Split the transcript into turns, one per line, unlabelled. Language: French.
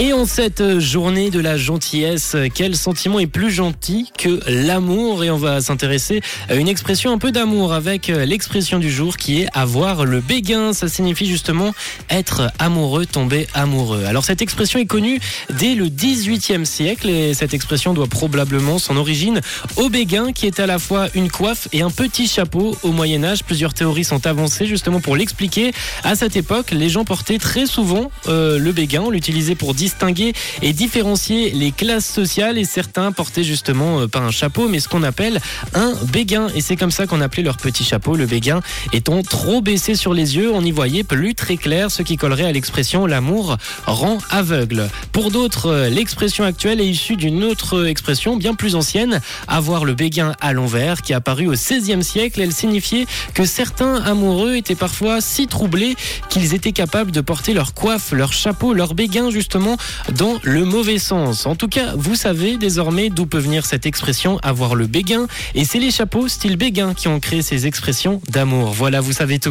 Et en cette journée de la gentillesse, quel sentiment est plus gentil que l'amour? Et on va s'intéresser à une expression un peu d'amour avec l'expression du jour qui est avoir le béguin. Ça signifie justement être amoureux, tomber amoureux. Alors cette expression est connue dès le 18e siècle et cette expression doit probablement son origine au béguin qui est à la fois une coiffe et un petit chapeau au Moyen Âge. Plusieurs théories sont avancées justement pour l'expliquer. À cette époque, les gens portaient très souvent euh, le béguin. On l'utilisait pour distinguer et différencier les classes sociales. Et certains portaient justement euh, pas un chapeau mais ce qu'on appelle un béguin. Et c'est comme ça qu'on appelait leur petit chapeau. Le béguin étant trop baissé sur les yeux on y voyait plus très clair ce qui collerait à l'expression l'amour rend aveugle. Pour d'autres euh, l'expression actuelle est issue d'une autre expression bien plus ancienne avoir le béguin à l'envers qui est apparue au XVIe siècle. Elle signifiait que certains amoureux étaient parfois si troublés qu'ils étaient capables de porter leur coiffe leur chapeau leur béguin justement dans le mauvais sens. En tout cas, vous savez désormais d'où peut venir cette expression avoir le béguin. Et c'est les chapeaux style béguin qui ont créé ces expressions d'amour. Voilà, vous savez tout.